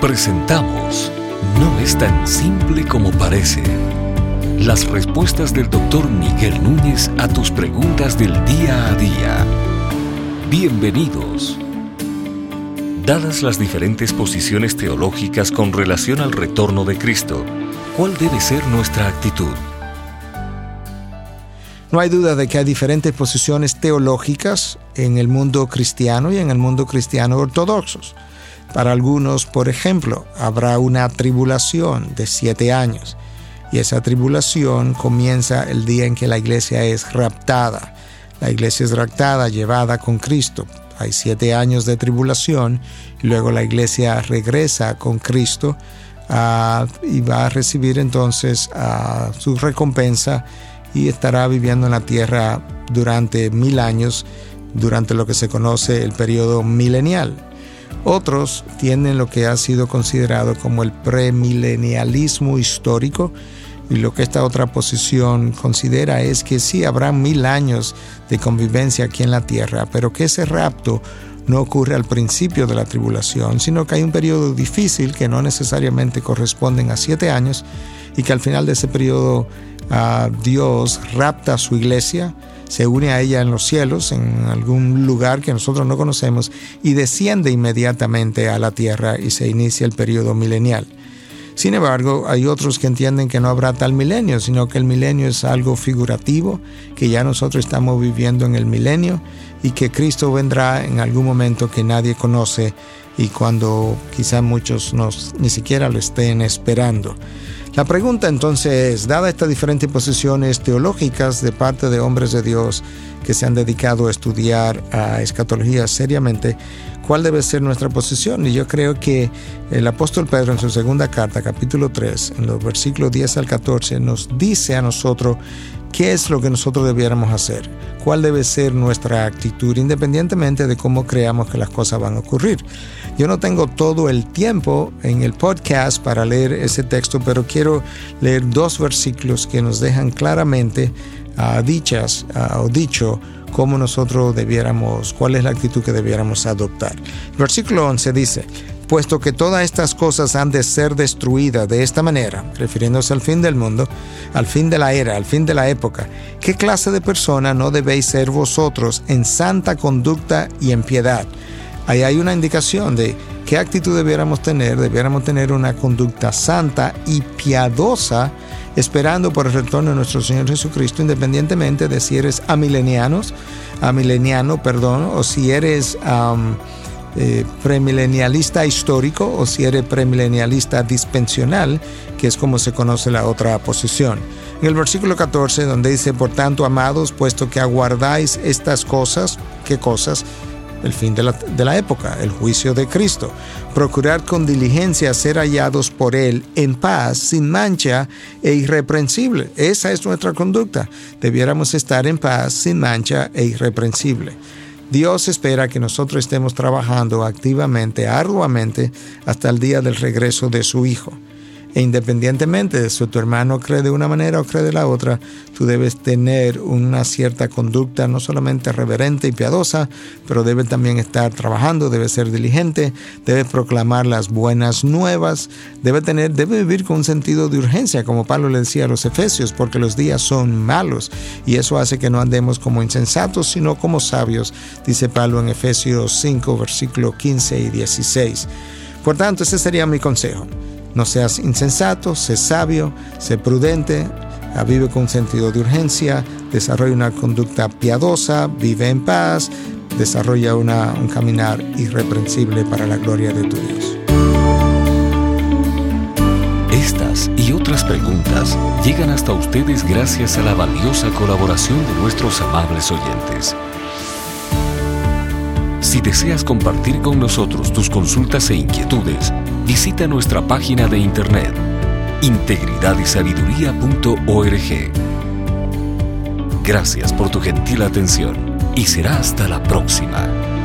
Presentamos No es tan simple como parece. Las respuestas del doctor Miguel Núñez a tus preguntas del día a día. Bienvenidos. Dadas las diferentes posiciones teológicas con relación al retorno de Cristo, ¿cuál debe ser nuestra actitud? No hay duda de que hay diferentes posiciones teológicas en el mundo cristiano y en el mundo cristiano ortodoxos. Para algunos, por ejemplo, habrá una tribulación de siete años y esa tribulación comienza el día en que la iglesia es raptada. La iglesia es raptada, llevada con Cristo. Hay siete años de tribulación y luego la iglesia regresa con Cristo ah, y va a recibir entonces ah, su recompensa y estará viviendo en la tierra durante mil años, durante lo que se conoce el periodo milenial. Otros tienen lo que ha sido considerado como el premilenialismo histórico y lo que esta otra posición considera es que sí habrá mil años de convivencia aquí en la tierra, pero que ese rapto no ocurre al principio de la tribulación, sino que hay un periodo difícil que no necesariamente corresponden a siete años y que al final de ese periodo uh, Dios rapta a su iglesia, se une a ella en los cielos, en algún lugar que nosotros no conocemos, y desciende inmediatamente a la tierra y se inicia el periodo milenial. Sin embargo, hay otros que entienden que no habrá tal milenio, sino que el milenio es algo figurativo, que ya nosotros estamos viviendo en el milenio y que Cristo vendrá en algún momento que nadie conoce y cuando quizá muchos ni siquiera lo estén esperando. La pregunta entonces es, dada estas diferentes posiciones teológicas de parte de hombres de Dios que se han dedicado a estudiar a escatología seriamente, ¿cuál debe ser nuestra posición? Y yo creo que el apóstol Pedro en su segunda carta, capítulo 3, en los versículos 10 al 14, nos dice a nosotros qué es lo que nosotros debiéramos hacer, cuál debe ser nuestra actitud, independientemente de cómo creamos que las cosas van a ocurrir. Yo no tengo todo el tiempo en el podcast para leer ese texto, pero quiero leer dos versículos que nos dejan claramente uh, dichas uh, o dicho cómo nosotros debiéramos, cuál es la actitud que debiéramos adoptar. El versículo 11 dice, puesto que todas estas cosas han de ser destruidas de esta manera, refiriéndose al fin del mundo, al fin de la era, al fin de la época, ¿qué clase de persona no debéis ser vosotros en santa conducta y en piedad? ahí hay una indicación de qué actitud debiéramos tener. Debiéramos tener una conducta santa y piadosa, esperando por el retorno de nuestro Señor Jesucristo, independientemente de si eres amilenianos, amileniano, perdón, o si eres eh, premilenialista histórico o si eres premilenialista dispensional, que es como se conoce la otra posición. En el versículo 14, donde dice, por tanto, amados, puesto que aguardáis estas cosas, ¿qué cosas? el fin de la, época, el juicio de Cristo. Procurar con diligencia ser hallados por Él en paz, sin mancha e irreprensible. Esa es nuestra conducta. Debiéramos estar en paz, sin mancha e irreprensible. Dios espera que nosotros estemos trabajando activamente, arduamente, hasta el día del regreso de su Hijo. E independientemente de si tu hermano cree de una manera o cree de la otra, tú debes tener una cierta conducta no solamente reverente y piadosa, pero debe también estar trabajando, debe ser diligente, debe proclamar las buenas nuevas, debe tener, debe vivir con un sentido de urgencia, como Pablo le decía a los efesios, porque los días son malos y eso hace que no andemos como insensatos, sino como sabios, dice Pablo en Efesios 5, versículo 15 y 16. Por tanto, ese sería mi consejo. No seas insensato, sé sabio, sé prudente, vive con sentido de urgencia, desarrolla una conducta piadosa, vive en paz, desarrolla un caminar irreprensible para la gloria de tu Dios. Estas y otras preguntas llegan hasta ustedes gracias a la valiosa colaboración de nuestros amables oyentes. Si deseas compartir con nosotros tus consultas e inquietudes, visita nuestra página de internet integridadysabiduría.org. Gracias por tu gentil atención y será hasta la próxima.